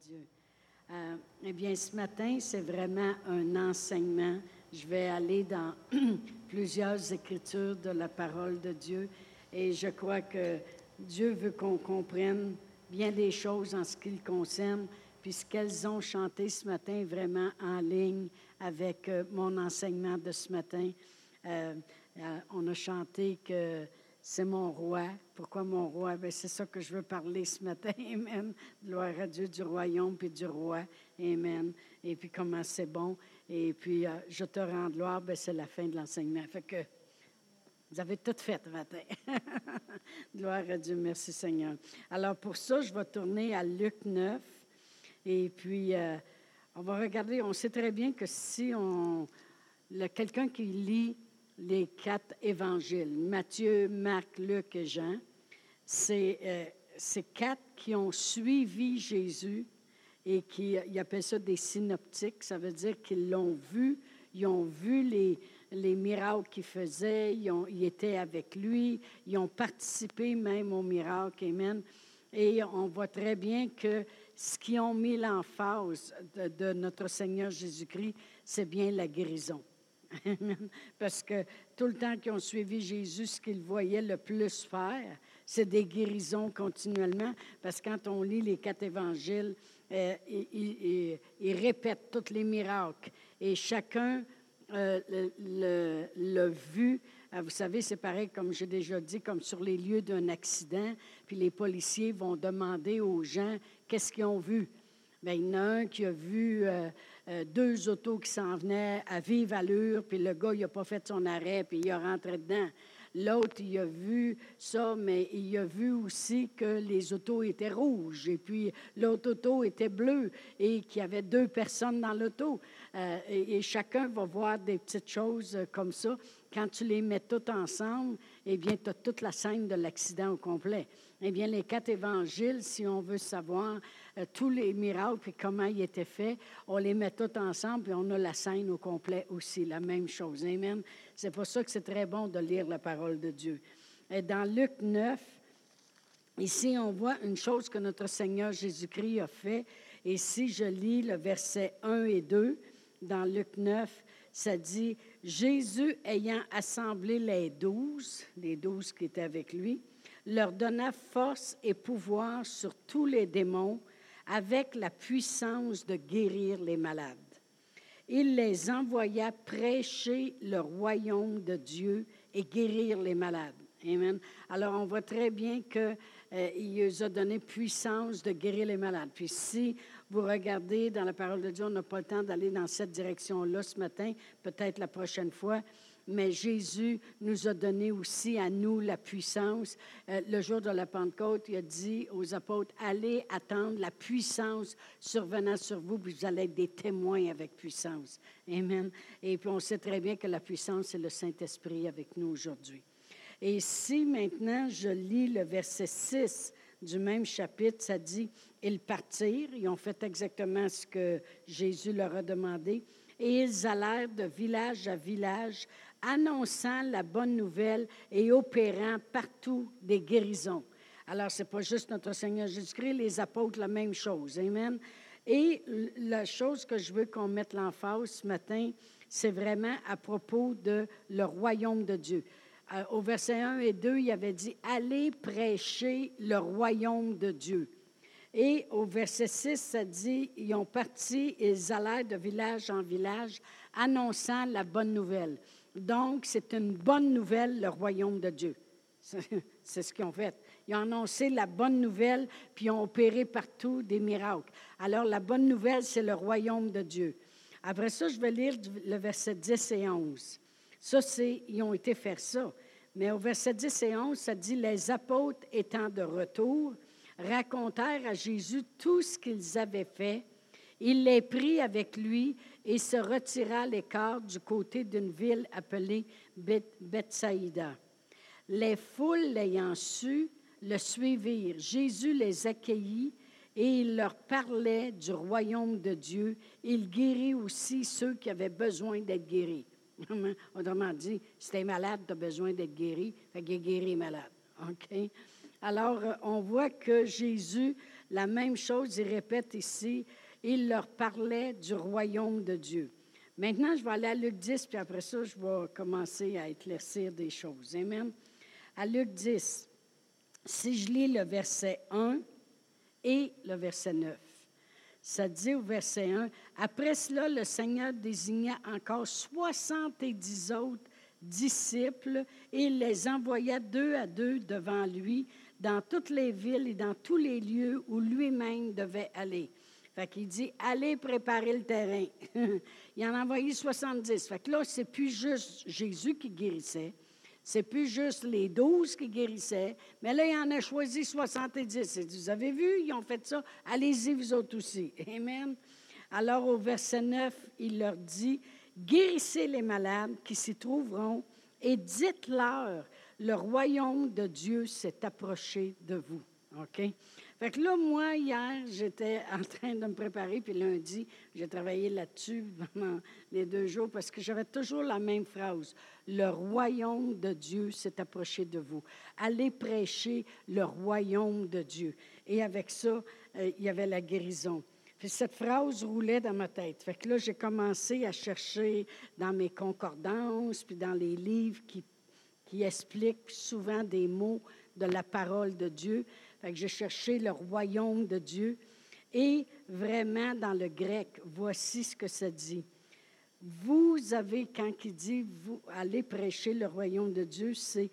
Dieu. Euh, eh bien, ce matin, c'est vraiment un enseignement. Je vais aller dans plusieurs écritures de la parole de Dieu et je crois que Dieu veut qu'on comprenne bien des choses en ce qui le concerne, puisqu'elles ont chanté ce matin vraiment en ligne avec euh, mon enseignement de ce matin. Euh, on a chanté que c'est mon roi. Pourquoi mon roi? Ben, c'est ça que je veux parler ce matin. Amen. Gloire à Dieu du royaume puis du roi. Amen. Et puis comment c'est bon. Et puis euh, je te rends gloire. Ben, c'est la fin de l'enseignement. Fait que vous avez tout fait ce matin. gloire à Dieu. Merci Seigneur. Alors pour ça, je vais tourner à Luc 9. Et puis euh, on va regarder. On sait très bien que si on. Quelqu'un qui lit les quatre évangiles, Matthieu, Marc, Luc et Jean. C'est euh, ces quatre qui ont suivi Jésus et qui ils appellent ça des synoptiques. Ça veut dire qu'ils l'ont vu, ils ont vu les, les miracles qu'il faisait, ils, ont, étaient avec lui, ils ont participé même aux miracles. Amen. Et on voit très bien que ce qui ont mis l'emphase de notre Seigneur Jésus-Christ, c'est bien la guérison. Parce que tout le temps qu'ils ont suivi Jésus, ce qu'ils voyaient le plus faire, c'est des guérisons continuellement. Parce que quand on lit les quatre évangiles, euh, ils, répètent tous les miracles. Et chacun euh, vu. Euh, vous savez, c'est pareil, comme j'ai déjà dit, comme sur les lieux d'un accident. Puis les policiers vont demander aux gens qu'est-ce qu'ils ont vu? Bien, il y en a un qui a vu euh, deux autos qui s'en venaient à vive allure, puis le gars, il n'a pas fait son arrêt, puis il est rentré dedans. L'autre, il a vu ça, mais il a vu aussi que les autos étaient rouges, et puis l'autre auto était bleue, et qu'il y avait deux personnes dans l'auto. Euh, et, chacun va voir des petites choses comme ça. Quand tu les mets toutes ensemble, eh bien, tu as toute la scène de l'accident au complet. Eh bien, les quatre évangiles, si on veut savoir euh, tous les miracles et comment ils étaient faits, on les met tous ensemble et on a la scène au complet aussi, la même chose. Amen. C'est pour ça que c'est très bon de lire la parole de Dieu. Et dans Luc 9, ici, on voit une chose que notre Seigneur Jésus-Christ a fait. Et si je lis le verset 1 et 2 dans Luc 9, ça dit, Jésus ayant assemblé les douze, les douze qui étaient avec lui, leur donna force et pouvoir sur tous les démons avec la puissance de guérir les malades. Il les envoya prêcher le royaume de Dieu et guérir les malades. Amen. Alors, on voit très bien qu'il euh, les a donné puissance de guérir les malades. Puis, si vous regardez dans la parole de Dieu, on n'a pas le temps d'aller dans cette direction-là ce matin, peut-être la prochaine fois, mais Jésus nous a donné aussi à nous la puissance. Euh, le jour de la Pentecôte, il a dit aux apôtres, allez attendre la puissance survenant sur vous, puis vous allez être des témoins avec puissance. Amen. Et puis on sait très bien que la puissance, c'est le Saint-Esprit avec nous aujourd'hui. Et si maintenant je lis le verset 6 du même chapitre, ça dit, ils partirent, ils ont fait exactement ce que Jésus leur a demandé, et ils allèrent de village à village, annonçant la bonne nouvelle et opérant partout des guérisons. Alors, ce n'est pas juste notre Seigneur Jésus-Christ, les apôtres, la même chose. Amen. Et la chose que je veux qu'on mette l'emphase ce matin, c'est vraiment à propos de le royaume de Dieu. Euh, au verset 1 et 2, il avait dit, allez prêcher le royaume de Dieu. Et au verset 6, ça dit, ils ont parti, ils allèrent de village en village, annonçant la bonne nouvelle. Donc, c'est une bonne nouvelle, le royaume de Dieu. C'est ce qu'ils ont fait. Ils ont annoncé la bonne nouvelle, puis ils ont opéré partout des miracles. Alors, la bonne nouvelle, c'est le royaume de Dieu. Après ça, je vais lire le verset 10 et 11. Ça, c'est, ils ont été faire ça. Mais au verset 10 et 11, ça dit, les apôtres étant de retour, racontèrent à Jésus tout ce qu'ils avaient fait. Il les prit avec lui et se retira à l'écart du côté d'une ville appelée Bethsaïda. Les foules l'ayant su, le suivirent. Jésus les accueillit et il leur parlait du royaume de Dieu. Il guérit aussi ceux qui avaient besoin d'être guéris. Autrement dit, si tu malade, tu as besoin d'être guéri, fait qu'il guérit malade. OK? Alors, euh, on voit que Jésus La même chose, il répète ici, il leur parlait du royaume de Dieu. Maintenant, je vais aller à Luc 10, puis après ça, je vais commencer à éclaircir des choses. Amen. À Luc 10, si je lis le verset 1 et le verset 9, ça dit au verset 1, Après cela, le Seigneur désigna encore 70 autres disciples et les envoya deux à deux devant lui dans toutes les villes et dans tous les lieux où lui-même devait aller. Fait dit, allez préparer le terrain. il en a envoyé 70. Fait que là, c'est plus juste Jésus qui guérissait. C'est plus juste les douze qui guérissaient, mais là, il en a choisi 70. Et vous avez vu, ils ont fait ça. Allez-y, vous autres aussi. Amen. Alors, au verset 9, il leur dit Guérissez les malades qui s'y trouveront et dites-leur le royaume de Dieu s'est approché de vous. OK? Fait que là, moi, hier, j'étais en train de me préparer, puis lundi, j'ai travaillé là-dessus pendant les deux jours parce que j'avais toujours la même phrase. Le royaume de Dieu s'est approché de vous. Allez prêcher le royaume de Dieu. Et avec ça, euh, il y avait la guérison. Puis cette phrase roulait dans ma tête. Fait que là, j'ai commencé à chercher dans mes concordances, puis dans les livres qui, qui expliquent souvent des mots de la parole de Dieu. Fait que j'ai cherché le royaume de Dieu. Et vraiment, dans le grec, voici ce que ça dit. Vous avez, quand il dit, vous allez prêcher le royaume de Dieu, c'est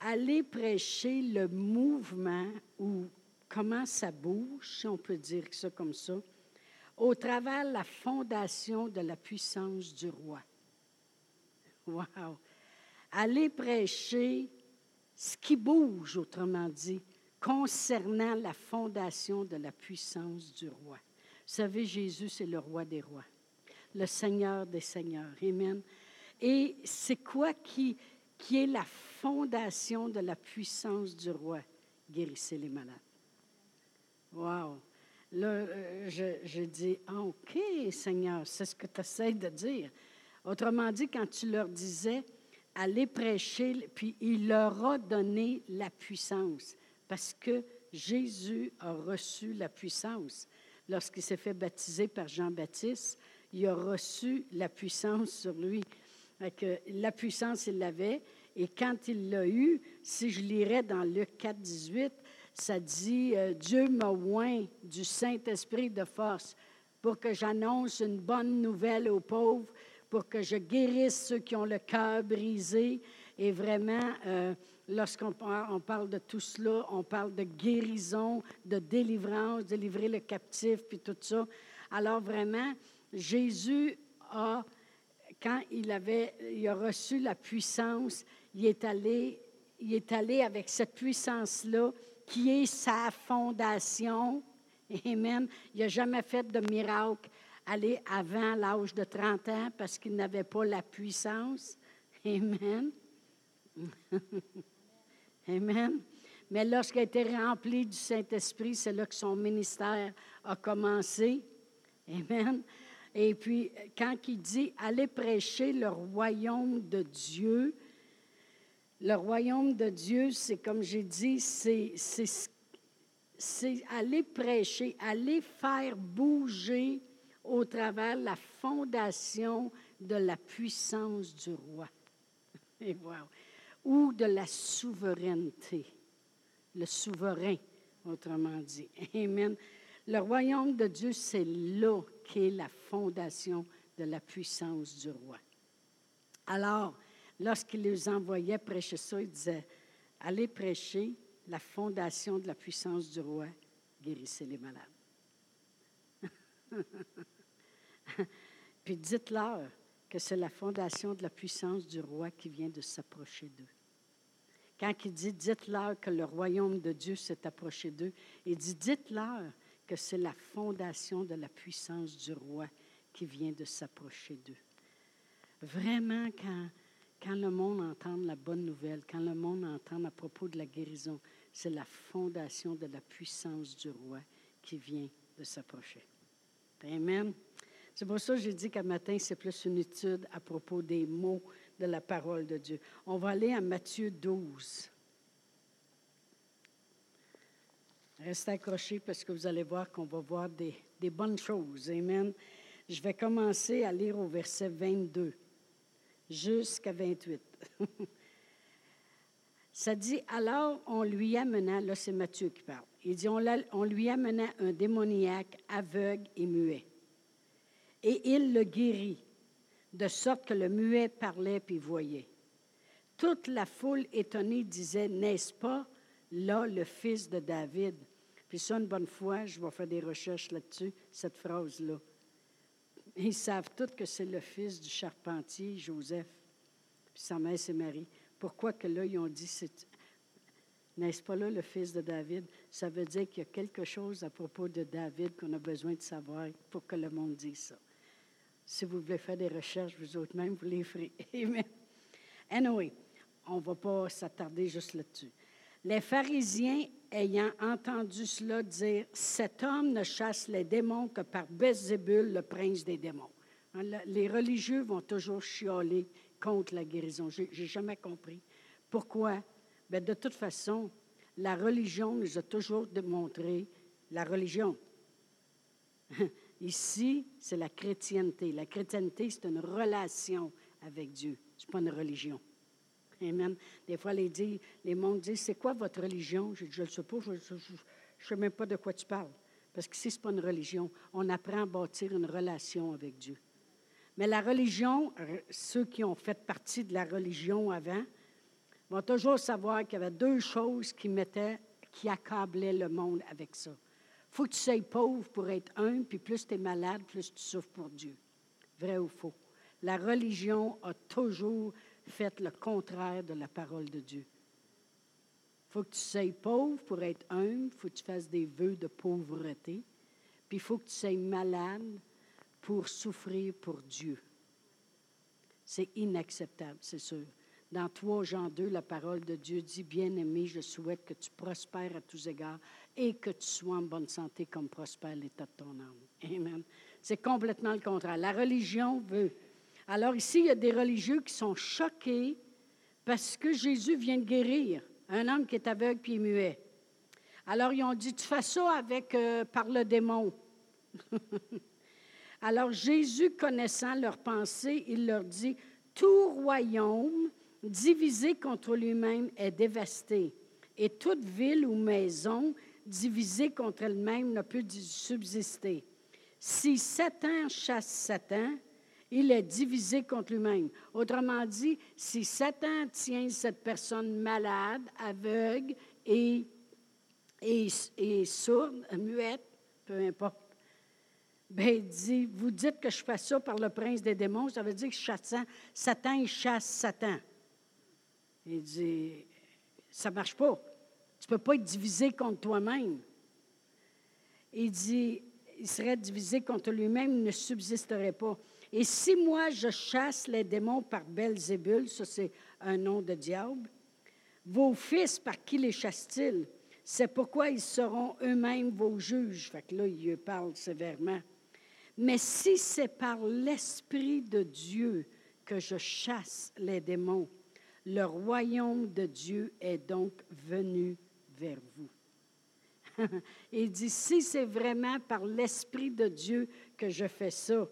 aller prêcher le mouvement ou comment ça bouge, si on peut dire ça comme ça, au travers la fondation de la puissance du roi. Wow! Aller prêcher ce qui bouge, autrement dit, concernant la fondation de la puissance du roi. Vous savez, Jésus, c'est le roi des rois, le Seigneur des seigneurs. Amen. Et c'est quoi qui, qui est la fondation de la puissance du roi? Guérissez les malades. Wow! Là, euh, je, je, dis, ah, OK, Seigneur, c'est ce que tu essaies de dire. Autrement dit, quand tu leur disais, allez prêcher, puis il leur a donné la puissance parce que Jésus a reçu la puissance. Lorsqu'il s'est fait baptiser par Jean-Baptiste, il a reçu la puissance sur lui. Que la puissance, il l'avait. Et quand il l'a eu, si je lirais dans Luc 4, 18, ça dit euh, Dieu m'a oint du Saint-Esprit de force pour que j'annonce une bonne nouvelle aux pauvres, pour que je guérisse ceux qui ont le cœur brisé. Et vraiment, euh, lorsqu'on on parle de tout cela, on parle de guérison, de délivrance, délivrer le captif, puis tout ça. Alors vraiment, Jésus a, quand il avait, il a reçu la puissance, il est allé, il est allé avec cette puissance-là, qui est sa fondation. Amen. Il n'a jamais fait de miracle aller avant l'âge de 30 ans parce qu'il n'avait pas la puissance. Amen. Amen. Mais lorsqu'il a été rempli du Saint-Esprit, c'est là que son ministère a commencé. Amen. Et puis, quand il dit allez prêcher le royaume de Dieu, le royaume de Dieu, c'est comme j'ai dit, c'est, c'est aller prêcher, aller faire bouger au travers la fondation de la puissance du roi. Et wow ou de la souveraineté. Le souverain, autrement dit. Amen. Le royaume de Dieu, c'est là qu'est la fondation de la puissance du roi. Alors, lorsqu'il les envoyait prêcher ça, il disait, allez prêcher la fondation de la puissance du roi, guérissez les malades. Puis dites-leur que c'est la fondation de la puissance du roi qui vient de s'approcher d'eux. Quand il dit dites-leur que le royaume de Dieu s'est approché d'eux, il dit dites-leur que c'est la fondation de la puissance du roi qui vient de s'approcher d'eux. Vraiment, quand, quand le monde entend la bonne nouvelle, quand le monde entend à propos de la guérison, c'est la fondation de la puissance du roi qui vient de s'approcher. Amen. C'est pour ça que j'ai dit qu'à matin, c'est plus une étude à propos des mots de la parole de Dieu. On va aller à Matthieu 12. Restez accrochés parce que vous allez voir qu'on va voir des, bonnes choses. Amen. Je vais commencer à lire au verset 22 jusqu'à 28. Ça dit, alors on lui amena, là c'est Matthieu qui parle, il dit, on, on lui amena un démoniaque aveugle et muet. Et il le guérit, de sorte que le muet parlait puis voyait. Toute la foule étonnée disait, n'est-ce pas là le fils de David? Puis ça, une bonne fois, je vais faire des recherches là-dessus, cette phrase-là. Ils savent tous que c'est le fils du charpentier, Joseph, puis sa mère, c'est Marie. Pourquoi que là, ils ont dit, n'est-ce pas là le fils de David? Ça veut dire qu'il y a quelque chose à propos de David qu'on a besoin de savoir pour que le monde dise ça. Si vous voulez faire des recherches, vous autres même, vous les ferez. Amen. Anyway, on ne va pas s'attarder juste là-dessus. Les pharisiens, ayant entendu cela, dire Cet homme ne chasse les démons que par Bézébul, le prince des démons. Hein, les religieux vont toujours chioler contre la guérison. Je n'ai jamais compris. Pourquoi? Bien, de toute façon, la religion nous a toujours démontré la religion. Ici, c'est la chrétienté. La chrétienté, c'est une relation avec Dieu. Ce n'est pas une religion. Amen. Des fois, les, les mondes disent C'est quoi votre religion? Je Je ne sais pas, je ne sais même pas de quoi tu parles. Parce que si ce n'est pas une religion, on apprend à bâtir une relation avec Dieu. Mais la religion, ceux qui ont fait partie de la religion avant, vont toujours savoir qu'il y avait deux choses qui mettaient, qui accablaient le monde avec ça. Faut que tu sois pauvre pour être un, puis plus tu es malade, plus tu souffres pour Dieu. Vrai ou faux? La religion a toujours fait le contraire de la parole de Dieu. Faut que tu sois pauvre pour être humble, faut que tu fasses des vœux de pauvreté, puis faut que tu sois malade pour souffrir pour Dieu. C'est inacceptable, c'est sûr. Dans 3 Jean 2, la parole de Dieu dit, Bien-aimé, je souhaite que tu prospères à tous égards et que tu sois en bonne santé comme prospère l'état de ton âme. Amen. C'est complètement le contraire. La religion veut. Alors ici, il y a des religieux qui sont choqués parce que Jésus vient de guérir un homme qui est aveugle puis muet. Alors ils ont dit, tu fais ça avec, euh, par le démon. Alors Jésus, connaissant leurs pensées, il leur dit, Tout royaume divisé contre lui-même est dévasté, et toute ville ou maison divisée contre elle-même ne peut subsister. Si Satan chasse Satan, il est divisé contre lui-même. Autrement dit, si Satan tient cette personne malade, aveugle et, et, et sourde, muette, peu importe, Bien, il dit, vous dites que je fais ça par le prince des démons, ça veut dire que Satan, Satan, chasse Satan. Il dit, ça ne marche pas. Tu ne peux pas être divisé contre toi-même. Il dit, il serait divisé contre lui-même, il ne subsisterait pas. Et si moi je chasse les démons par Belzébul, ça c'est un nom de diable, vos fils, par qui les chassent-ils? C'est pourquoi ils seront eux-mêmes vos juges. Fait que là, il parle sévèrement. Mais si c'est par l'Esprit de Dieu que je chasse les démons, le royaume de Dieu est donc venu vers vous. Il dit, si c'est vraiment par l'Esprit de Dieu que je fais ça,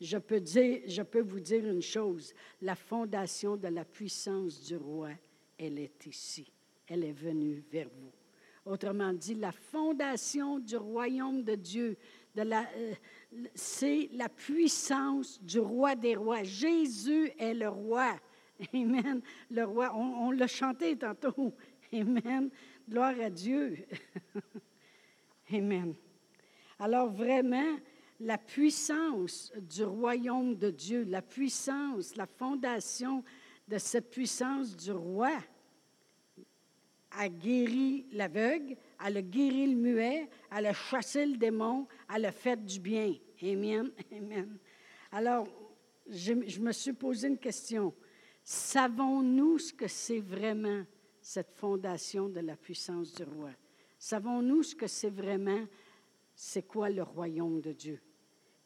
je peux, dire, je peux vous dire une chose, la fondation de la puissance du roi, elle est ici. Elle est venue vers vous. Autrement dit, la fondation du royaume de Dieu, euh, c'est la puissance du roi des rois. Jésus est le roi. Amen. Le roi, on, l'a chanté tantôt. Amen. Gloire à Dieu. Amen. Alors vraiment, la puissance du royaume de Dieu, la puissance, la fondation de cette puissance du roi a guéri l'aveugle, a guéri le muet, a chassé le démon, a fait du bien. Amen. Amen. Alors, je, me suis posé une question. Savons-nous ce que c'est vraiment cette fondation de la puissance du roi? Savons-nous ce que c'est vraiment, c'est quoi le royaume de Dieu?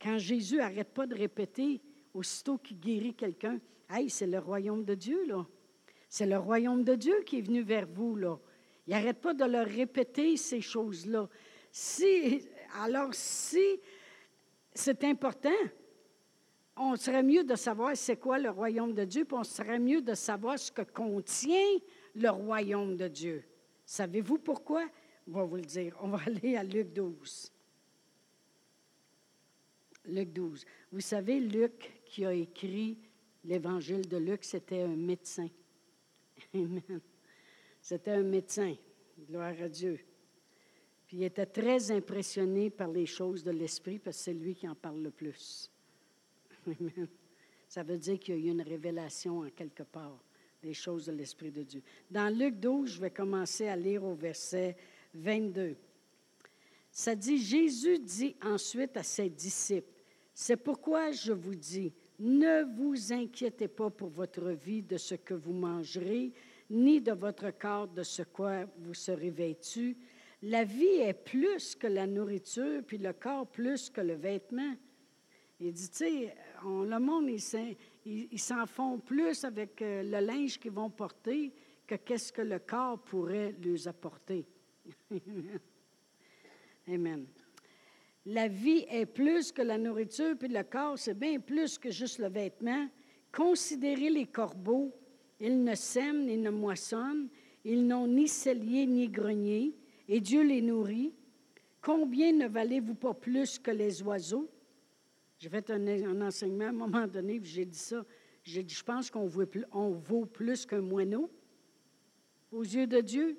Quand Jésus n'arrête pas de répéter, aussitôt qu'il guérit quelqu'un, Hey, c'est le royaume de Dieu, là. C'est le royaume de Dieu qui est venu vers vous, là. Il n'arrête pas de leur répéter ces choses-là. Si, alors, si c'est important, on serait mieux de savoir c'est quoi le royaume de Dieu, puis on serait mieux de savoir ce que contient le royaume de Dieu. Savez-vous pourquoi? On va vous le dire. On va aller à Luc 12. Luc 12. Vous savez, Luc qui a écrit l'évangile de Luc, c'était un médecin. Amen. C'était un médecin. Gloire à Dieu. Puis il était très impressionné par les choses de l'Esprit parce que c'est lui qui en parle le plus. Amen. Ça veut dire qu'il y a eu une révélation en quelque part des choses de l'Esprit de Dieu. Dans Luc 12, je vais commencer à lire au verset 22. Ça dit, Jésus dit ensuite à ses disciples, c'est pourquoi je vous dis, ne vous inquiétez pas pour votre vie de ce que vous mangerez, ni de votre corps de ce quoi vous serez vêtu. La vie est plus que la nourriture, puis le corps plus que le vêtement. Il dit, tu sais, le monde, ils s'en font plus avec euh, le linge qu'ils vont porter que qu'est-ce que le corps pourrait leur apporter. Amen. La vie est plus que la nourriture, puis le corps, c'est bien plus que juste le vêtement. Considérez les corbeaux. Ils ne sèment ni ne moissonnent. Ils n'ont ni cellier ni grenier. Et Dieu les nourrit. Combien ne valez-vous pas plus que les oiseaux? J'ai fait un, enseignement à un moment donné, puis j'ai dit ça. J'ai dit, je pense qu'on vaut, plus qu'un moineau aux yeux de Dieu,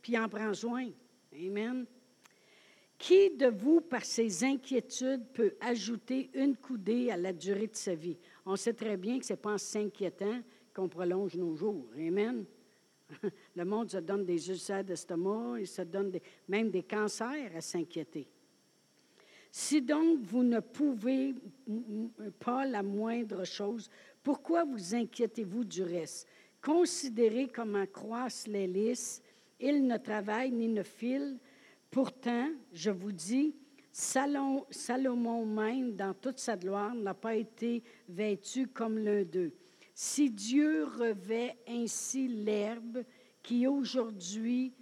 puis en prend soin. Amen. Qui de vous, par ses inquiétudes, peut ajouter une coudée à la durée de sa vie? On sait très bien que ce n'est pas en s'inquiétant qu'on prolonge nos jours. Amen. Le monde se donne des ulcères d'estomac, il se donne même des cancers à s'inquiéter. Si donc vous ne pouvez pas la moindre chose, pourquoi vous inquiétez-vous du reste? Considérez comment croissent les lys. Ils ne travaillent ni ne filent. Pourtant, je vous dis, Salomon même, dans toute sa gloire, n'a pas été vêtu comme l'un d'eux. Si Dieu revêt ainsi l'herbe qui aujourd'hui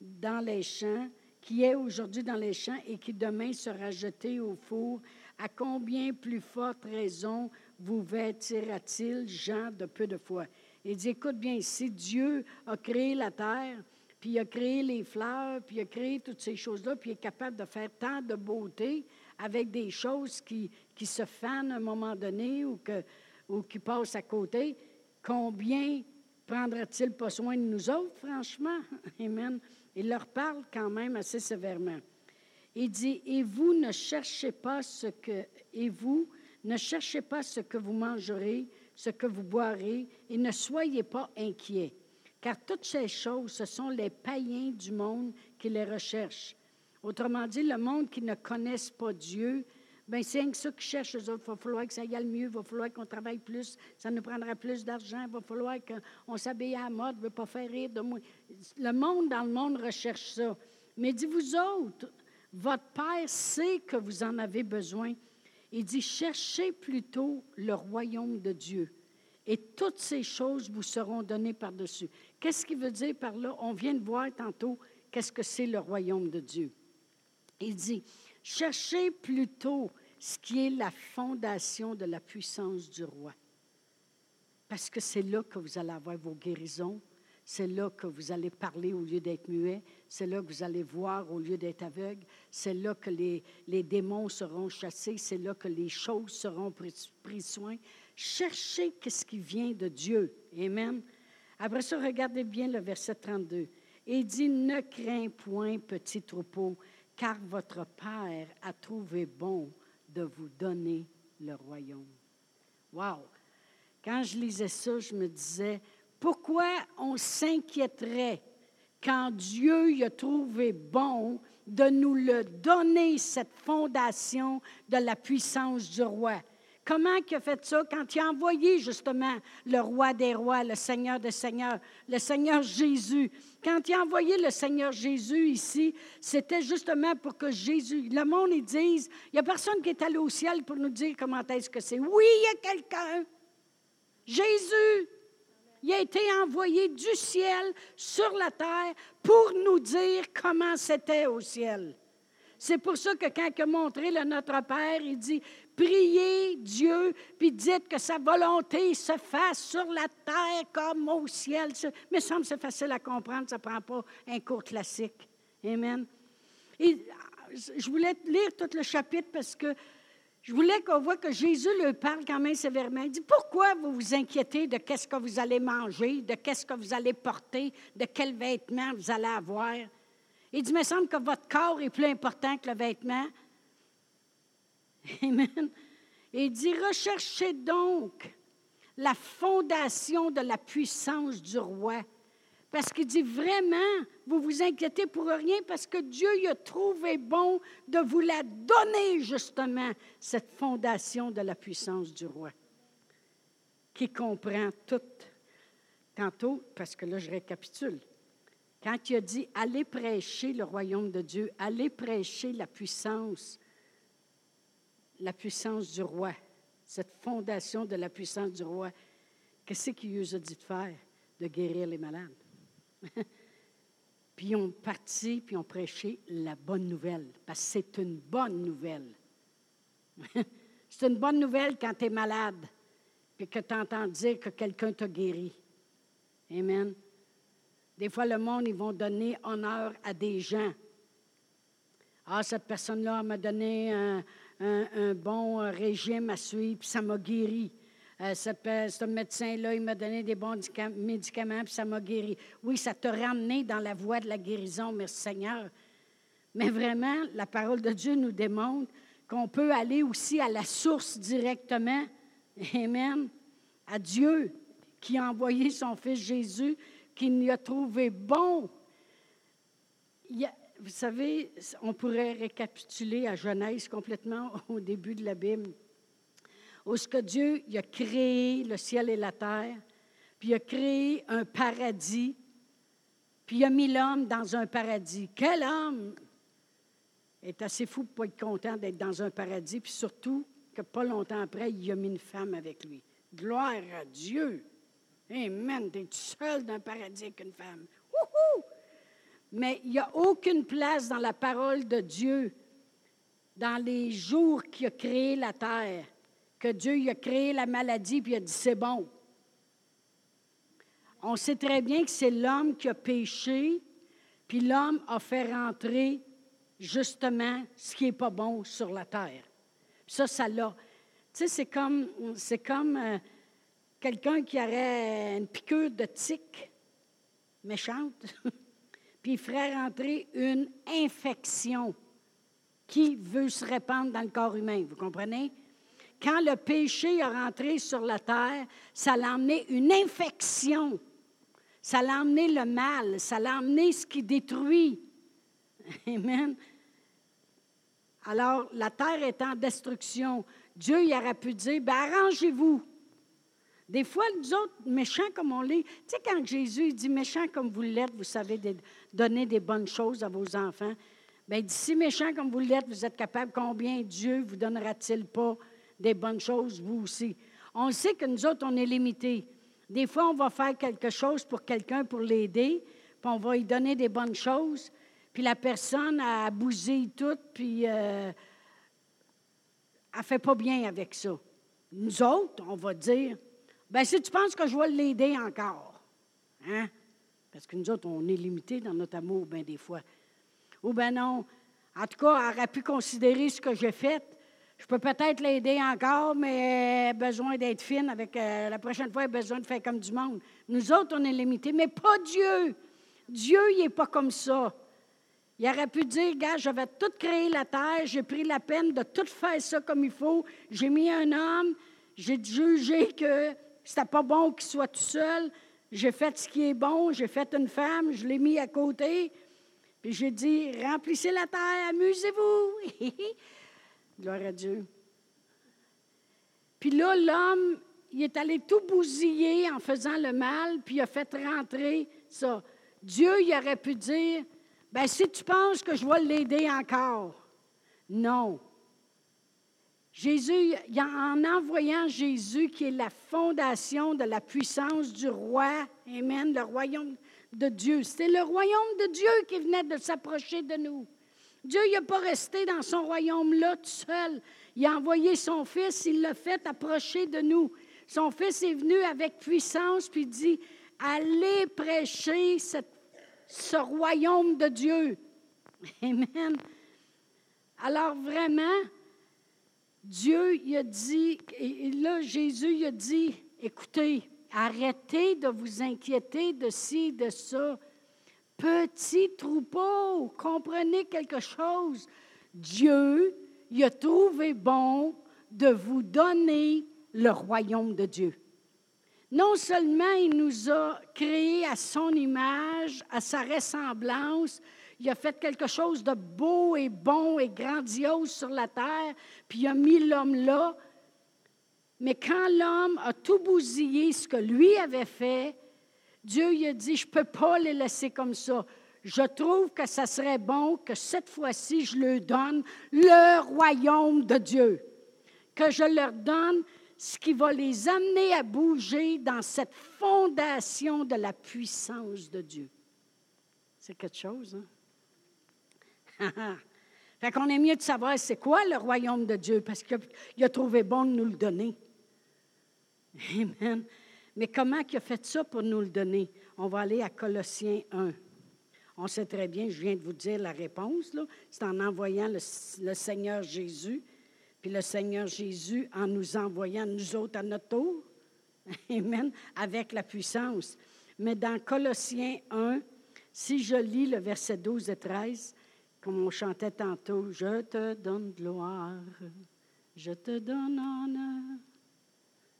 dans les champs, qui est aujourd'hui dans les champs et qui demain sera jetée au four, à combien plus forte raison vous vêtira-t-il, Jean, de peu de foi? Il dit, écoute bien, si Dieu a créé la terre, puis il a créé les fleurs, puis il a créé toutes ces choses-là, puis il est capable de faire tant de beauté avec des choses qui, qui se fanent à un moment donné ou, que, ou qui passent à côté. Combien prendra-t-il pas soin de nous autres, franchement? Amen. Il leur parle quand même assez sévèrement. Il dit, et vous ne cherchez pas ce que, et vous ne cherchez pas ce que vous mangerez, ce que vous boirez, et ne soyez pas inquiets. Car toutes ces choses, ce sont les païens du monde qui les recherchent. Autrement dit, le monde qui ne connaisse pas Dieu, ben c'est ça qui cherche eux autres. Il va falloir que ça aille mieux, il va falloir qu'on travaille plus, ça nous prendra plus d'argent, il va falloir qu'on s'habille à la mode, ne veut pas faire rire de moi. Le monde dans le monde recherche ça. Mais dit vous autres, votre Père sait que vous en avez besoin. Il dit, cherchez plutôt le royaume de Dieu et toutes ces choses vous seront données par-dessus. Qu'est-ce qu'il veut dire par là? On vient de voir tantôt qu'est-ce que c'est le royaume de Dieu. Il dit, cherchez plutôt ce qui est la fondation de la puissance du roi. Parce que c'est là que vous allez avoir vos guérisons, c'est là que vous allez parler au lieu d'être muet, c'est là que vous allez voir au lieu d'être aveugle, c'est là que les, les, démons seront chassés, c'est là que les choses seront prises pris soin, Cherchez ce qui vient de Dieu. Amen. Après ça, regardez bien le verset 32. Il dit, ne crains point, petit troupeau, car votre Père a trouvé bon de vous donner le royaume. Wow! Quand je lisais ça, je me disais, pourquoi on s'inquiéterait quand Dieu a trouvé bon de nous le donner, cette fondation de la puissance du roi? Comment il a fait ça quand il a envoyé justement le roi des rois, le Seigneur des seigneurs, le Seigneur Jésus? Quand il a envoyé le Seigneur Jésus ici, c'était justement pour que Jésus, le monde, ils disent, il n'y a personne qui est allé au ciel pour nous dire comment est-ce que c'est. Oui, il y a quelqu'un. Jésus. Il a été envoyé du ciel sur la terre pour nous dire comment c'était au ciel. C'est pour ça que quand il a montré le Notre Père, il dit Priez Dieu, puis dites que sa volonté se fasse sur la terre comme au ciel. Mais ça me semble facile à comprendre, ça ne prend pas un cours classique. Amen. Et je voulais lire tout le chapitre parce que je voulais qu'on voit que Jésus le parle quand même sévèrement. Il dit Pourquoi vous vous inquiétez de qu'est-ce que vous allez manger, de qu'est-ce que vous allez porter, de quels vêtements vous allez avoir Il dit Il me semble que votre corps est plus important que le vêtement. Amen. il dit Recherchez donc la fondation de la puissance du roi parce qu'il dit vraiment, vous vous inquiétez pour rien parce que Dieu a trouvé bon de vous la donner justement, cette fondation de la puissance du roi, qui comprend tout. Tantôt, parce que là je récapitule, quand il a dit allez prêcher le royaume de Dieu, allez prêcher la puissance, la puissance du roi, cette fondation de la puissance du roi, qu'est-ce qu'il nous a dit de faire? De guérir les malades. puis ils ont parti, puis ont prêché la bonne nouvelle, parce que c'est une bonne nouvelle. c'est une bonne nouvelle quand tu es malade, puis que tu entends dire que quelqu'un t'a guéri. Amen. Des fois, le monde, ils vont donner honneur à des gens. Ah, cette personne-là m'a donné un, un, bon régime à suivre, puis ça m'a guéri. Euh, ce, médecin-là, il m'a donné des bons médicaments, puis ça m'a guéri. Oui, ça t'a ramené dans la voie de la guérison, merci Seigneur. Mais vraiment, la parole de Dieu nous démontre qu'on peut aller aussi à la source directement. Amen. À Dieu qui a envoyé son Fils Jésus, qui nous a trouvé bon. vous savez, on pourrait récapituler à Genèse complètement au début de la Bible où ce que Dieu il a créé le ciel et la terre, puis il a créé un paradis, puis il a mis l'homme dans un paradis. Quel homme est assez fou pour être content d'être dans un paradis, puis surtout que pas longtemps après, il a mis une femme avec lui. Gloire à Dieu. Amen. Es seul dans un paradis avec une femme. Mais il n'y a aucune place dans la parole de Dieu, dans les jours qu'il a créé la terre, que Dieu a créé la maladie puis il a dit c'est bon. On sait très bien que c'est l'homme qui a péché, puis l'homme a fait rentrer justement ce qui n'est pas bon sur la terre. Ça, ça l'a. Tu sais, c'est comme, c'est comme euh, quelqu'un qui aurait une piqûre de tic méchante, puis il ferait rentrer une infection qui veut se répandre dans le corps humain. Vous comprenez? quand le péché est rentré sur la terre, ça l'a emmené une infection. Ça l'a emmené le mal. Ça l'a emmené ce qui détruit. Amen. Alors, la terre est en destruction. Dieu y aurait pu dire, ben, arrangez-vous. Des fois, nous autres, méchants comme on l'est, tu sais, quand Jésus dit méchants comme vous l'êtes, vous savez donner des bonnes choses à vos enfants. Bien, d'ici méchants comme vous l'êtes, vous êtes capable, combien Dieu vous donnera-t-il pas des bonnes choses, vous aussi? On sait que nous autres, on est limités. Des fois, on va faire quelque chose pour quelqu'un pour l'aider, puis on va lui donner des bonnes choses, puis la personne a bousillé tout, puis euh, elle ne fait pas bien avec ça. Nous autres, on va dire, ben si tu penses que je vais l'aider encore, hein? Parce que nous autres, on est limités dans notre amour, bien des fois. Ou ben non, en tout cas, elle aurait pu considérer ce que j'ai fait, je peux peut-être l'aider encore, mais besoin d'être fine avec euh, la prochaine fois, elle a besoin de faire comme du monde. Nous autres, on est limités, mais pas Dieu. Dieu, il n'est pas comme ça. Il aurait pu dire, gars, j'avais tout créé la terre, j'ai pris la peine de tout faire ça comme il faut. J'ai mis un homme, j'ai jugé que c'était pas bon qu'il soit tout seul. J'ai fait ce qui est bon, j'ai fait une femme, je l'ai mis à côté. Puis j'ai dit, remplissez la terre, amusez-vous. Gloire à Dieu. Puis là, l'homme, il est allé tout bousiller en faisant le mal, puis il a fait rentrer ça. Dieu, il aurait pu dire, ben si tu penses que je vais l'aider encore. Non. Jésus, en envoyant Jésus, qui est la fondation de la puissance du roi, Amen, le royaume de Dieu. C'est le royaume de Dieu qui venait de s'approcher de nous. Dieu n'a pas resté dans son royaume-là tout seul. Il a envoyé son Fils, il l'a fait approcher de nous. Son Fils est venu avec puissance, puis dit, allez prêcher ce royaume de Dieu. Amen. Alors vraiment, Dieu, il a dit, et là, Jésus, il a dit, écoutez, arrêtez de vous inquiéter de ci, de ça. Petit troupeau, comprenez quelque chose. Dieu, il a trouvé bon de vous donner le royaume de Dieu. Non seulement il nous a créés à son image, à sa ressemblance, il a fait quelque chose de beau et bon et grandiose sur la terre, puis il a mis l'homme là. Mais quand l'homme a tout bousillé ce que lui avait fait, Dieu lui a dit, je ne peux pas les laisser comme ça. Je trouve que ça serait bon que cette fois-ci, je leur donne le royaume de Dieu. Que je leur donne ce qui va les amener à bouger dans cette fondation de la puissance de Dieu. C'est quelque chose, hein? fait qu'on est mieux de savoir c'est quoi le royaume de Dieu parce qu'il a trouvé bon de nous le donner. Amen. Mais comment il a fait ça pour nous le donner? On va aller à Colossiens 1. On sait très bien, je viens de vous dire la réponse, c'est en envoyant le, le, Seigneur Jésus, puis le Seigneur Jésus en nous envoyant nous autres à notre tour. Amen. Avec la puissance. Mais dans Colossiens 1, si je lis le verset 12 et 13, comme on chantait tantôt, je te donne gloire, je te donne honneur,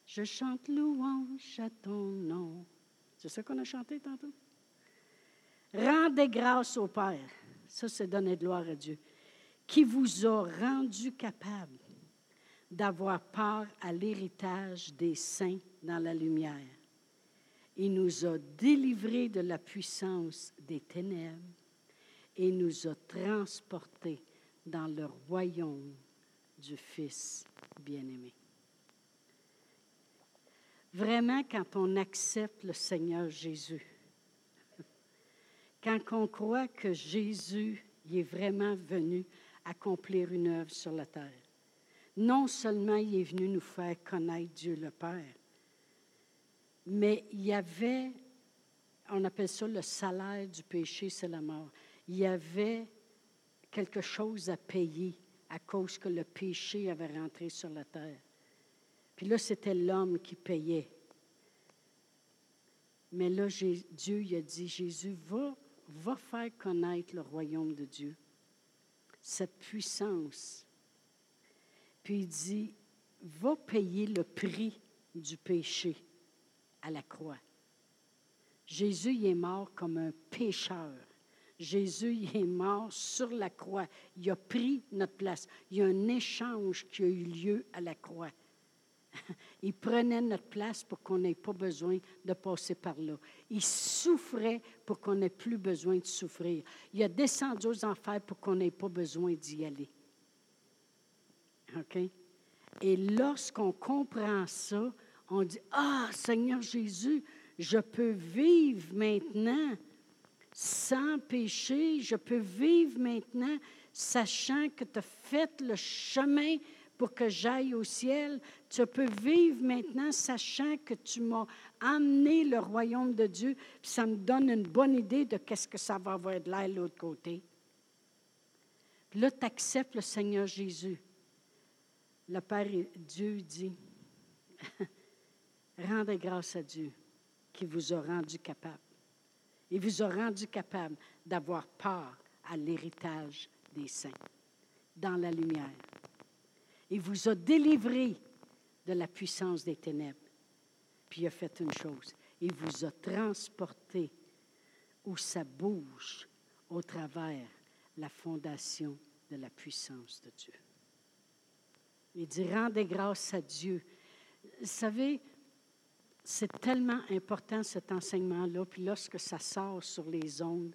je chante louange à ton nom. C'est ça qu'on a chanté tantôt? Rendez grâce au Père, ça c'est donner gloire à Dieu, qui vous a rendu capable d'avoir part à l'héritage des saints dans la lumière. Il nous a délivrés de la puissance des ténèbres et nous a transportés dans le royaume du Fils bien-aimé. Vraiment, quand on accepte le Seigneur Jésus, quand on croit que Jésus est vraiment venu accomplir une œuvre sur la terre, non seulement il est venu nous faire connaître Dieu le Père, mais il y avait, on appelle ça le salaire du péché, c'est la mort il y avait quelque chose à payer à cause que le péché avait rentré sur la terre. Puis là, c'était l'homme qui payait. Mais là, Dieu il a dit, Jésus, va, va faire connaître le royaume de Dieu, cette puissance. Puis il dit, va payer le prix du péché à la croix. Jésus il est mort comme un pécheur. Jésus est mort sur la croix. Il a pris notre place. Il y a un échange qui a eu lieu à la croix. Il prenait notre place pour qu'on n'ait pas besoin de passer par là. Il souffrait pour qu'on n'ait plus besoin de souffrir. Il a descendu aux enfers pour qu'on n'ait pas besoin d'y aller. OK? Et lorsqu'on comprend ça, on dit, Ah, Seigneur Jésus, je peux vivre maintenant sans péché. Je peux vivre maintenant sachant que tu as fait le chemin pour que j'aille au ciel. Tu peux vivre maintenant sachant que tu m'as amené le royaume de Dieu. ça me donne une bonne idée de qu'est-ce que ça va avoir de l'air de l'autre côté. Puis là, tu acceptes le Seigneur Jésus. Le Père Dieu dit, rendez grâce à Dieu qui vous a rendu capable il vous a rendu capable d'avoir part à l'héritage des saints dans la lumière. Il vous a délivré de la puissance des ténèbres. Puis il a fait une chose, il vous a transporté où ça bouge au travers la fondation de la puissance de Dieu. Il dit, rendez grâce à Dieu. Vous savez, c'est tellement important cet enseignement-là. Puis lorsque ça sort sur les ondes,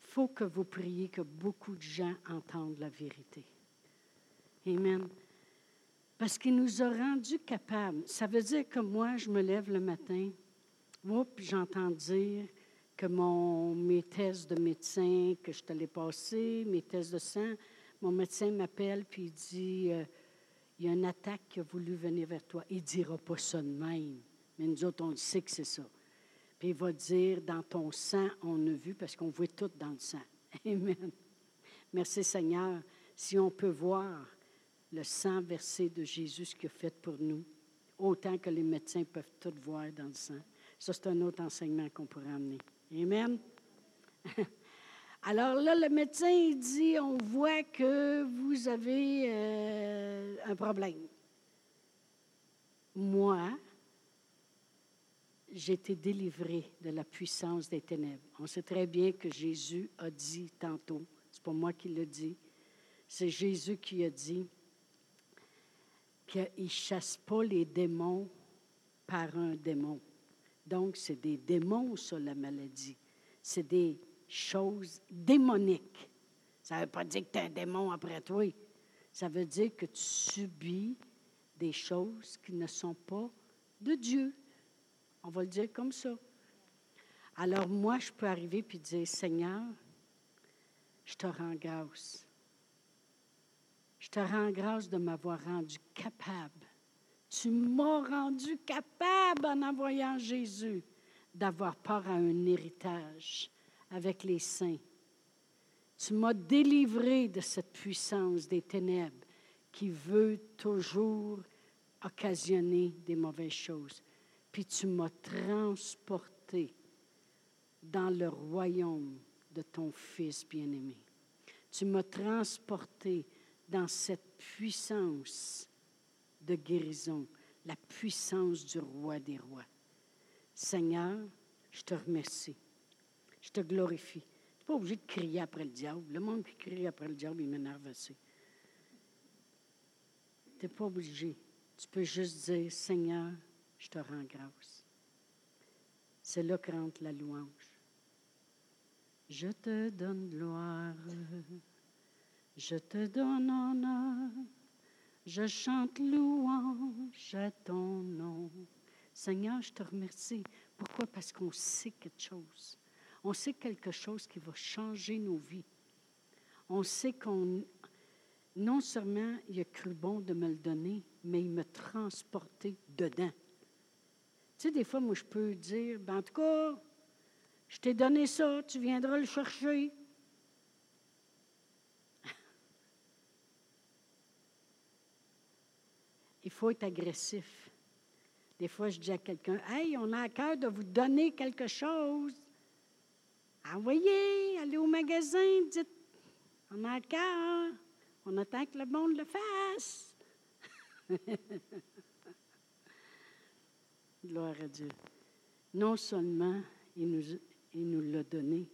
faut que vous priez que beaucoup de gens entendent la vérité. Amen. Parce qu'il nous a rendus capables. Ça veut dire que moi, je me lève le matin, puis j'entends dire que mon, mes tests de médecin que je t'allais passer, mes tests de sang, mon médecin m'appelle puis il dit euh, il y a une attaque qui a voulu venir vers toi. Il ne dira pas ça de même. Mais nous autres, on le sait que c'est ça. Puis il va dire dans ton sang, on a vu, parce qu'on voit tout dans le sang. Amen. Merci Seigneur. Si on peut voir le sang versé de Jésus, ce qu'il a fait pour nous, autant que les médecins peuvent tout voir dans le sang. Ça, c'est un autre enseignement qu'on pourrait amener. Amen. Alors là, le médecin il dit, on voit que vous avez euh, un problème. Moi, été délivré de la puissance des ténèbres. On sait très bien que Jésus a dit tantôt, c'est pas moi qui l'ai dit, c'est Jésus qui a dit qu'il ne chasse pas les démons par un démon. Donc, c'est des démons, ça, la maladie. C'est des choses démoniques. Ça ne veut pas dire que tu es un démon après toi. Ça veut dire que tu subis des choses qui ne sont pas de Dieu. On va le dire comme ça. Alors moi, je peux arriver puis dire, Seigneur, je te rends grâce. Je te rends grâce de m'avoir rendu capable. Tu m'as rendu capable en envoyant Jésus d'avoir part à un héritage avec les saints. Tu m'as délivré de cette puissance des ténèbres qui veut toujours occasionner des mauvaises choses. Puis tu m'as transporté dans le royaume de ton Fils bien-aimé. Tu m'as transporté dans cette puissance de guérison, la puissance du roi des rois. Seigneur, je te remercie. Je te glorifie. Tu n'es pas obligé de crier après le diable. Le monde qui crie après le diable, il m'énerve assez. Tu n'es pas obligé. Tu peux juste dire, Seigneur, je te rends grâce. C'est là que rentre la louange. Je te donne gloire, je te donne honneur, je chante louange à ton nom. Seigneur, je te remercie. Pourquoi? Parce qu'on sait quelque chose. On sait quelque chose qui va changer nos vies. On sait qu'on, non seulement il a cru bon de me le donner, mais il m'a transporté dedans. Tu sais, des fois, moi, je peux dire, ben, en tout cas, je t'ai donné ça, tu viendras le chercher. il faut être agressif. Des fois, je dis à quelqu'un, Hey, on a à cœur de vous donner quelque chose. Envoyez, allez au magasin, dites, on a cœur, on attend que le monde le fasse. Gloire à Dieu. Non seulement il nous, il nous l'a donné,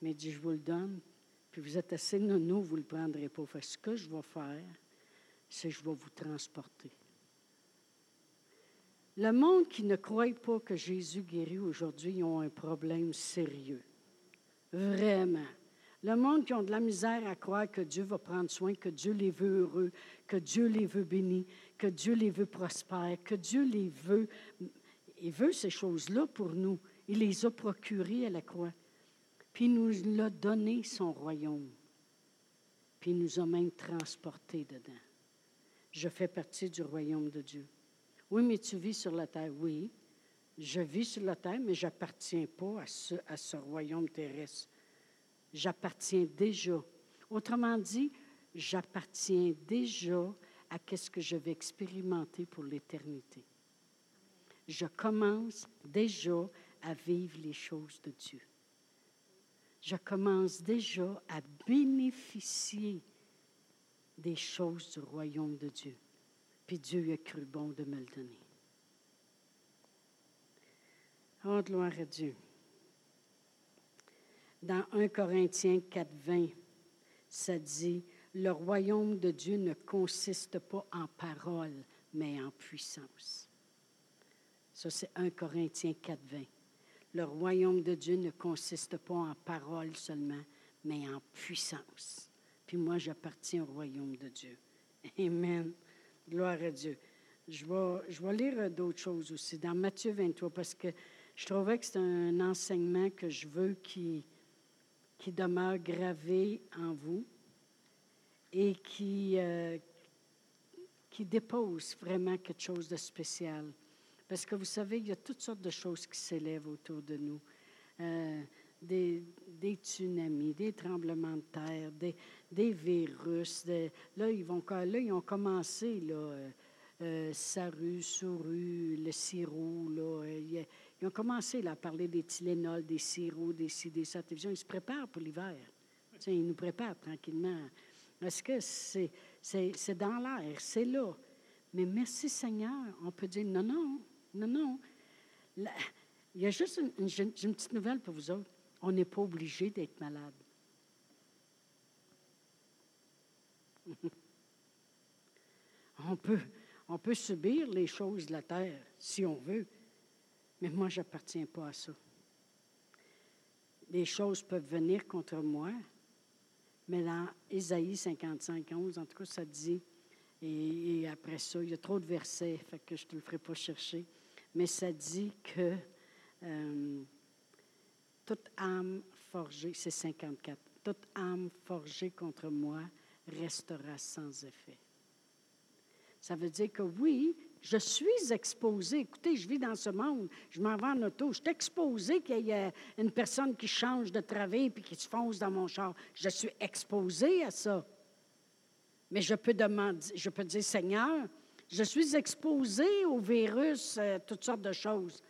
mais il dit, je vous le donne, puis vous êtes assez nono, vous le prendrez pas. Fait, ce que je vais faire, c'est je vais vous transporter. Le monde qui ne croit pas que Jésus guérit aujourd'hui, ils ont un problème sérieux. Vraiment. Le monde qui ont de la misère à croire que Dieu va prendre soin, que Dieu les veut heureux, que Dieu les veut bénis, que Dieu les veut prospères, que Dieu les veut. Il veut ces choses-là pour nous. Il les a procurées à la croix. Puis il nous a donné son royaume. Puis il nous a même transportés dedans. Je fais partie du royaume de Dieu. Oui, mais tu vis sur la terre. Oui, je vis sur la terre, mais je n'appartiens pas à ce, à ce royaume terrestre. J'appartiens déjà. Autrement dit, j'appartiens déjà à ce que je vais expérimenter pour l'éternité. Je commence déjà à vivre les choses de Dieu. Je commence déjà à bénéficier des choses du royaume de Dieu. Puis Dieu a cru bon de me le donner. Oh, gloire à Dieu. Dans 1 Corinthiens 4, 20, ça dit, le royaume de Dieu ne consiste pas en parole, mais en puissance. Ça, c'est 1 Corinthiens 4, 20. Le royaume de Dieu ne consiste pas en parole seulement, mais en puissance. Puis moi, j'appartiens au royaume de Dieu. Amen. Gloire à Dieu. Je vais, je vais lire d'autres choses aussi dans Matthieu 23 parce que je trouvais que c'est un enseignement que je veux qui, qui demeure gravé en vous et qui, euh, qui dépose vraiment quelque chose de spécial. Parce que vous savez, il y a toutes sortes de choses qui s'élèvent autour de nous. Euh, des, des, tsunamis, des tremblements de terre, des, des virus. là, ils vont, là, ils ont commencé, là, euh, euh Saru, Souru, le sirop. Là, ils, ont commencé là, à parler des Tylenol, des sirops, des ci, des. Ils se préparent pour l'hiver. Ils nous préparent tranquillement. Est-ce que c'est, dans l'air? C'est là. Mais merci Seigneur, on peut dire non, non, non, non. il y a juste une petite nouvelle pour vous autres. On n'est pas obligé d'être malade. on, peut, on peut subir les choses de la terre si on veut, mais moi, je n'appartiens pas à ça. Les choses peuvent venir contre moi, mais dans Ésaïe 55, 11, en tout cas, ça dit, et, après ça, il y a trop de versets, fait que je ne te le ferai pas chercher, mais ça dit que euh, toute âme forgée, c'est 54, toute âme forgée contre moi restera sans effet. Ça veut dire que oui, je suis exposé. Écoutez, je vis dans ce monde, je m'en vais en auto, je suis exposé qu'il y ait une personne qui change de travée puis qui se fonce dans mon char. Je suis exposé à ça. Mais je peux demander, je peux dire, Seigneur, je suis exposé au virus, euh, toutes sortes de choses.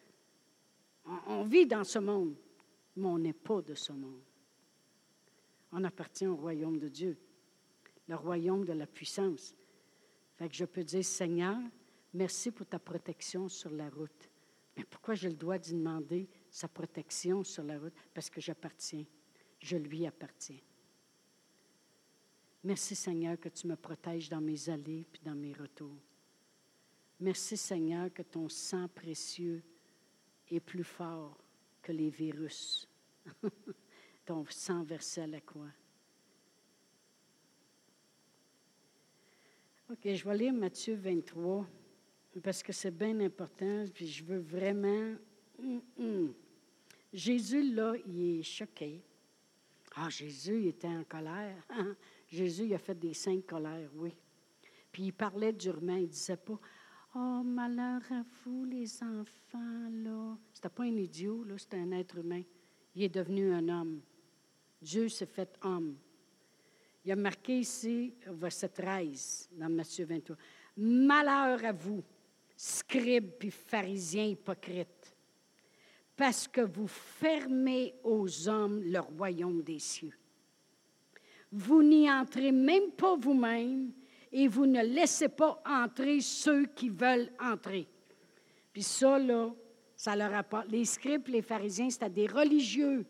on vit dans ce monde mais on n'est pas de ce monde. On appartient au royaume de Dieu, le royaume de la puissance. Fait que je peux dire, Seigneur, merci pour ta protection sur la route. Mais pourquoi je le dois d'y demander sa protection sur la route? Parce que j'appartiens. Je lui appartiens. Merci Seigneur que tu me protèges dans mes allées et dans mes retours. Merci Seigneur que ton sang précieux est plus fort que les virus. Ton sang versé à la croix. OK, je vais lire Matthieu 23 parce que c'est bien important, puis je veux vraiment. Hum, hum. Jésus, là, il est choqué. Ah, Jésus, il était en colère. Jésus, il a fait des cinq colères, oui. Puis il parlait durement, il disait pas Oh, malheur à vous, les enfants, là. C'était pas un idiot, là, c'était un être humain. Il est devenu un homme. Dieu s'est fait homme. Il a marqué ici, verset 13, dans Matthieu 23. Malheur à vous, scribes puis pharisiens hypocrites, parce que vous fermez aux hommes le royaume des cieux. Vous n'y entrez même pas vous-même et vous ne laissez pas entrer ceux qui veulent entrer. Puis ça, là, ça leur apporte. Les scribes, les pharisiens, c'était des religieux.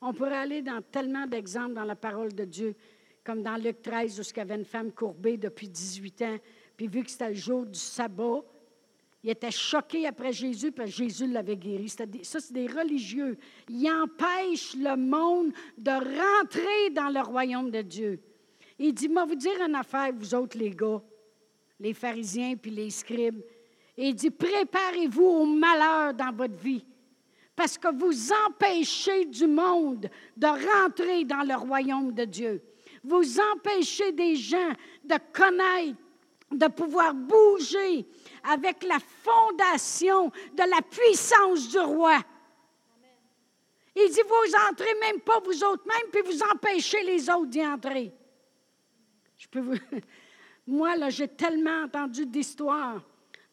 On pourrait aller dans tellement d'exemples dans la parole de Dieu, comme dans Luc 13, où il y avait une femme courbée depuis 18 ans, puis vu que c'était le jour du sabbat, il était choqué après Jésus, parce que Jésus l'avait guéri. ça, c'est des religieux. Ils empêchent le monde de rentrer dans le royaume de Dieu. Il dit, moi, vous dire une affaire, vous autres, les gars, les pharisiens puis les scribes. il dit, préparez-vous au malheur dans votre vie, parce que vous empêchez du monde de rentrer dans le royaume de Dieu. Vous empêchez des gens de connaître, de pouvoir bouger avec la fondation de la puissance du roi. Il dit, vous entrez même pas vous autres même, puis vous empêchez les autres d'y entrer. Je peux vous... Moi, là, j'ai tellement entendu d'histoires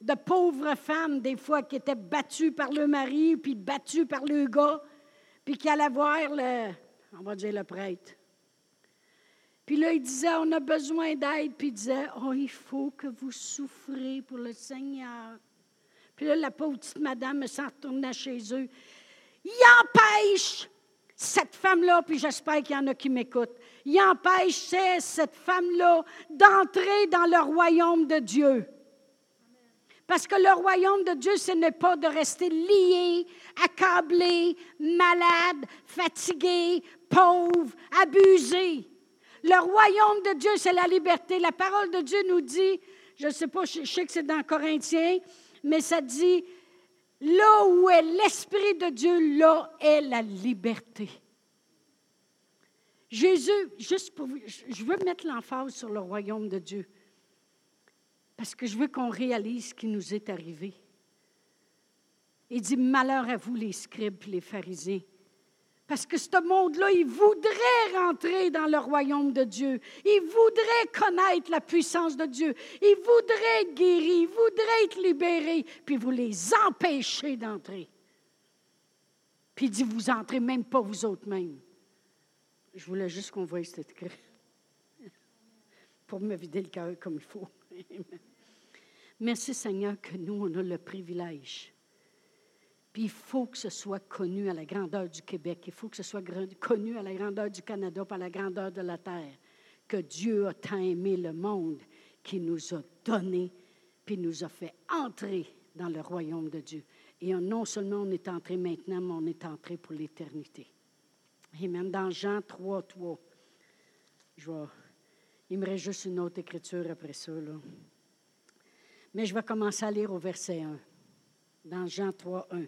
de pauvres femmes, des fois, qui étaient battues par le mari, puis battues par le gars, puis qui allaient voir le, on va dire le prêtre. Puis là, il disait, on a besoin d'aide, puis il disait, oh, il faut que vous souffrez pour le Seigneur. Puis là, la pauvre petite madame s'en retournait chez eux. Il empêche cette femme-là, puis j'espère qu'il y en a qui m'écoutent, il empêchait cette femme-là d'entrer dans le royaume de Dieu. Parce que le royaume de Dieu, ce n'est pas de rester lié, accablé, malade, fatigué, pauvre, abusé. Le royaume de Dieu, c'est la liberté. La parole de Dieu nous dit, je ne sais pas, je sais que c'est dans Corinthiens, mais ça dit, là où est l'Esprit de Dieu, là est la liberté. Jésus, juste pour vous, je veux mettre l'emphase sur le royaume de Dieu, parce que je veux qu'on réalise ce qui nous est arrivé. Il dit, malheur à vous les scribes les pharisiens, parce que ce monde-là, il voudrait rentrer dans le royaume de Dieu. Il voudrait connaître la puissance de Dieu. Il voudrait être guéri. Il voudrait être libéré. Puis vous les empêchez d'entrer. Puis il dit, vous entrez même pas vous autres mêmes. Je voulais juste qu'on voie cette écrit pour me vider le cœur comme il faut. Merci Seigneur que nous, on a le privilège puis il faut que ce soit connu à la grandeur du Québec, il faut que ce soit connu à la grandeur du Canada, à la grandeur de la terre, que Dieu a tant aimé le monde qui nous a donné, puis nous a fait entrer dans le royaume de Dieu. Et non seulement on est entré maintenant, mais on est entré pour l'éternité. Et même dans Jean 3, 3, je il me reste juste une autre écriture après ça. Là. Mais je vais commencer à lire au verset 1, dans Jean 3, 1.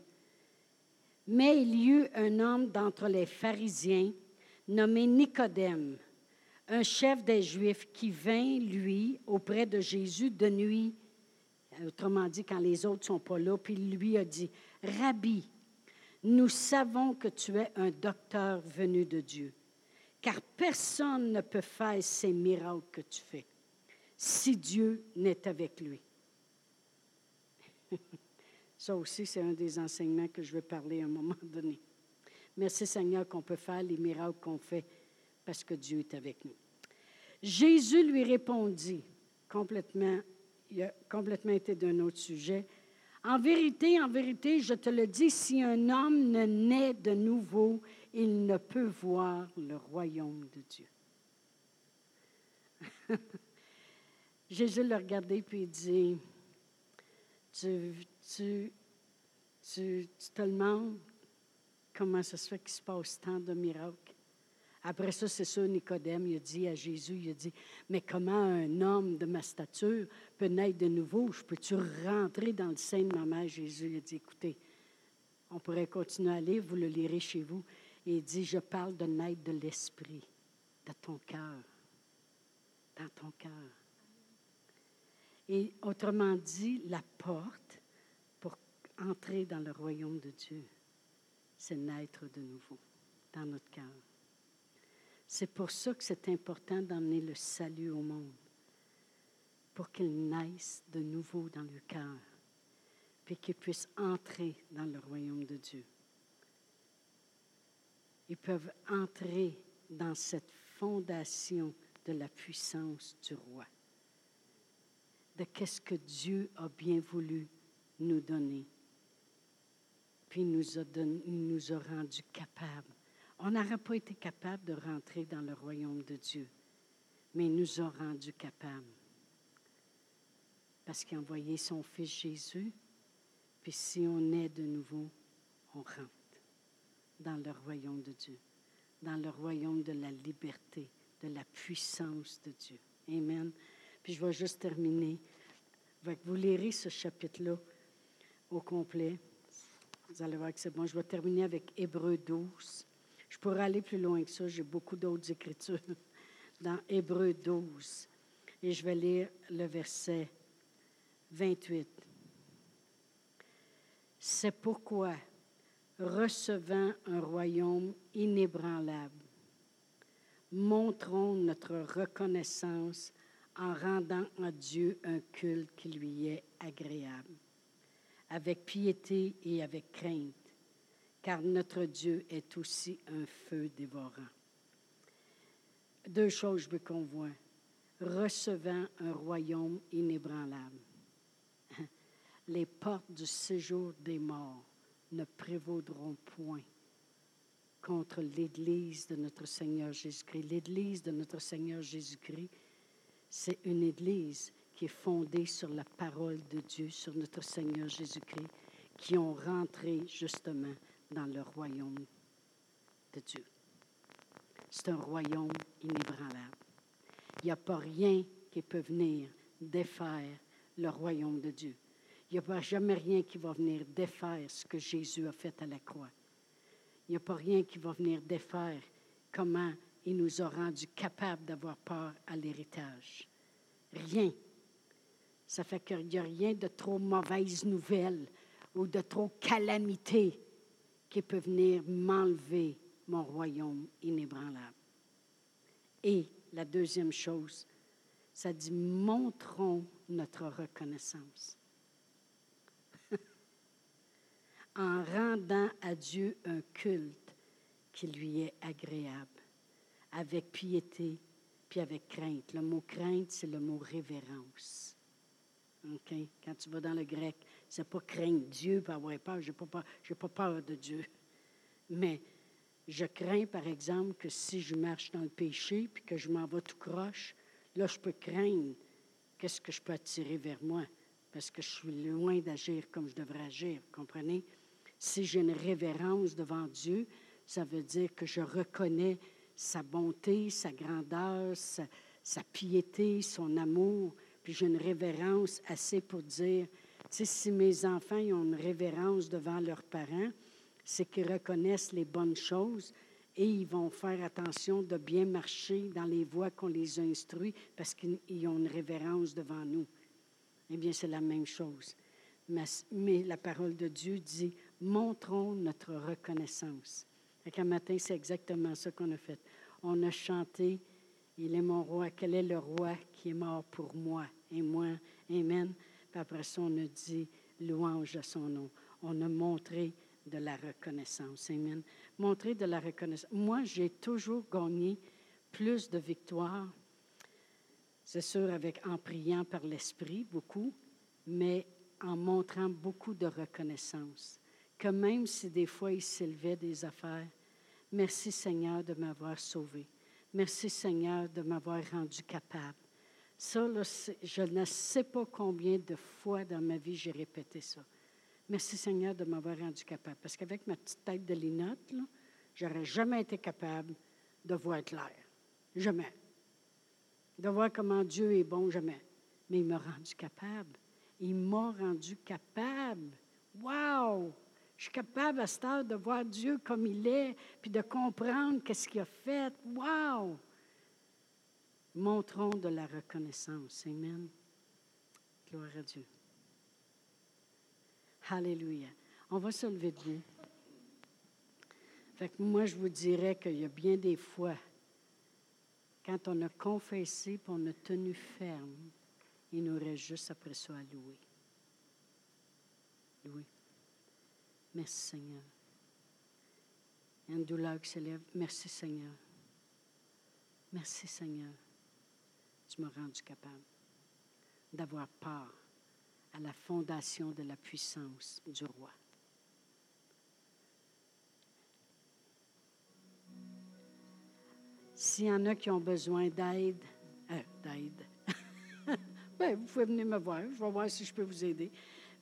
Mais il y eut un homme d'entre les pharisiens nommé Nicodème, un chef des Juifs qui vint, lui, auprès de Jésus de nuit, autrement dit quand les autres ne sont pas là, puis il lui a dit, Rabbi, nous savons que tu es un docteur venu de Dieu, car personne ne peut faire ces miracles que tu fais si Dieu n'est avec lui. Ça aussi, c'est un des enseignements que je veux parler à un moment donné. Merci Seigneur qu'on peut faire les miracles qu'on fait parce que Dieu est avec nous. Jésus lui répondit, complètement, il a complètement été d'un autre sujet. En vérité, en vérité, je te le dis, si un homme ne naît de nouveau, il ne peut voir le royaume de Dieu. Jésus le regardait puis il dit, tu, tu, tu, te demandes comment ça se fait qu'il se passe tant de miracles. Après ça, c'est ça, Nicodème, il a dit à Jésus, il a dit, mais comment un homme de ma stature peut naître de nouveau? Je peux-tu rentrer dans le sein de ma mère? Jésus il a dit, écoutez, on pourrait continuer à lire, vous le lirez chez vous. Et il dit, je parle de naître de l'esprit, de ton cœur, dans ton cœur. Et autrement dit, la porte entrer dans le royaume de Dieu, c'est naître de nouveau dans notre cœur. C'est pour ça que c'est important d'emmener le salut au monde, pour qu'il naisse de nouveau dans le cœur, puis qu'il puisse entrer dans le royaume de Dieu. Ils peuvent entrer dans cette fondation de la puissance du roi de qu'est-ce que Dieu a bien voulu nous donner. Puis il nous a, nous a rendus capables. On n'aurait pas été capable de rentrer dans le royaume de Dieu, mais il nous a rendus capables. Parce qu'il a envoyé son Fils Jésus, puis si on est de nouveau, on rentre dans le royaume de Dieu, dans le royaume de la liberté, de la puissance de Dieu. Amen. Puis je vais juste terminer. Vous lirez ce chapitre-là au complet. Vous allez voir que c'est bon. Je vais terminer avec Hébreu 12. Je pourrais aller plus loin que ça. J'ai beaucoup d'autres écritures dans Hébreu 12. Et je vais lire le verset 28. C'est pourquoi, recevant un royaume inébranlable, montrons notre reconnaissance en rendant à Dieu un culte qui lui est agréable, avec piété et avec crainte, car notre Dieu est aussi un feu dévorant. Deux choses je veux qu'on voit. Recevant un royaume inébranlable. Les portes du séjour des morts ne prévaudront point contre l'Église de notre Seigneur Jésus-Christ. L'Église de notre Seigneur Jésus-Christ, c'est une Église qui est fondée sur la parole de Dieu, sur notre Seigneur Jésus-Christ, qui ont rentré justement dans le royaume de Dieu. C'est un royaume inébranlable. Il n'y a pas rien qui peut venir défaire le royaume de Dieu. Il n'y a jamais rien qui va venir défaire ce que Jésus a fait à la croix. Il n'y a pas rien qui va venir défaire comment il nous a rendus capables d'avoir peur à l'héritage. Rien. Ça fait qu'il n'y a rien de trop mauvaise nouvelle ou de trop calamité qui peut venir m'enlever mon royaume inébranlable. Et la deuxième chose, ça dit montrons notre reconnaissance. en rendant à Dieu un culte qui lui est agréable, avec piété, puis avec crainte. Le mot crainte, c'est le mot révérence. Quand tu vas dans le grec, c'est pas craindre Dieu pour avoir peur. Je n'ai pas, pas peur de Dieu. Mais je crains, par exemple, que si je marche dans le péché puis que je m'en vais tout croche, là, je peux craindre qu'est-ce que je peux attirer vers moi parce que je suis loin d'agir comme je devrais agir. Comprenez? Si j'ai une révérence devant Dieu, ça veut dire que je reconnais sa bonté, sa grandeur, sa, piété, son amour. Puis j'ai une révérence assez pour dire, si mes enfants ont une révérence devant leurs parents, c'est qu'ils reconnaissent les bonnes choses et ils vont faire attention de bien marcher dans les voies qu'on les a parce qu'ils ont une révérence devant nous. Eh bien, c'est la même chose. Mais, la parole de Dieu dit, montrons notre reconnaissance. Un matin, c'est exactement ça qu'on a fait. On a chanté, il est mon roi, quel est le roi qui est mort pour moi et moi. Amen. Puis après ça, on a dit, louange à son nom. On a montré de la reconnaissance. Amen. Montrer de la reconnaissance. Moi, j'ai toujours gagné plus de victoires, c'est sûr, avec, en priant par l'Esprit beaucoup, mais en montrant beaucoup de reconnaissance. Que même si des fois il s'élevait des affaires, merci Seigneur de m'avoir sauvé. Merci Seigneur de m'avoir rendu capable. Ça, je ne sais pas combien de fois dans ma vie j'ai répété ça. Merci Seigneur de m'avoir rendu capable. Parce qu'avec ma petite tête de linotte, je n'aurais jamais été capable de voir clair. Jamais. De voir comment Dieu est bon, jamais. Mais il m'a rendu capable. Il m'a rendu capable. Wow! Je suis capable à cette heure de voir Dieu comme il est, puis de comprendre qu'est-ce qu'il a fait. Wow! Montrons de la reconnaissance. Amen. Gloire à Dieu. Alléluia. On va se lever debout. Fait moi, je vous dirais qu'il y a bien des fois, quand on a confessé et on a tenu ferme, il nous reste juste après ça à louer. Louer. Merci Seigneur. Il y a une douleur qui s'élève. Merci Seigneur. Merci Seigneur. Tu m'as rendu capable d'avoir part à la fondation de la puissance du roi. S'il y en a qui ont besoin d'aide, euh, d'aide, vous pouvez venir me voir, je vais voir si je peux vous aider.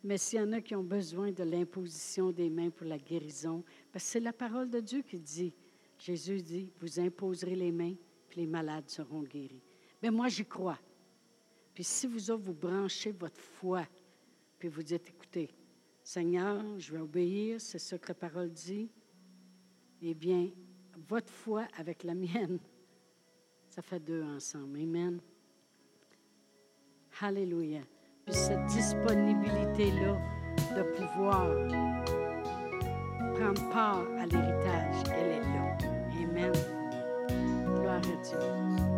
Mais s'il y en a qui ont besoin de l'imposition des mains pour la guérison, parce que c'est la parole de Dieu qui dit, Jésus dit, vous imposerez les mains, puis les malades seront guéris. Mais moi, j'y crois. Puis si vous vous branchez votre foi puis vous dites, écoutez, Seigneur, je vais obéir, c'est ce que la parole dit, eh bien, votre foi avec la mienne, ça fait deux ensemble. Amen. Alléluia. Puis cette disponibilité-là de pouvoir prendre part à l'héritage, elle est là. Amen. Gloire à Dieu.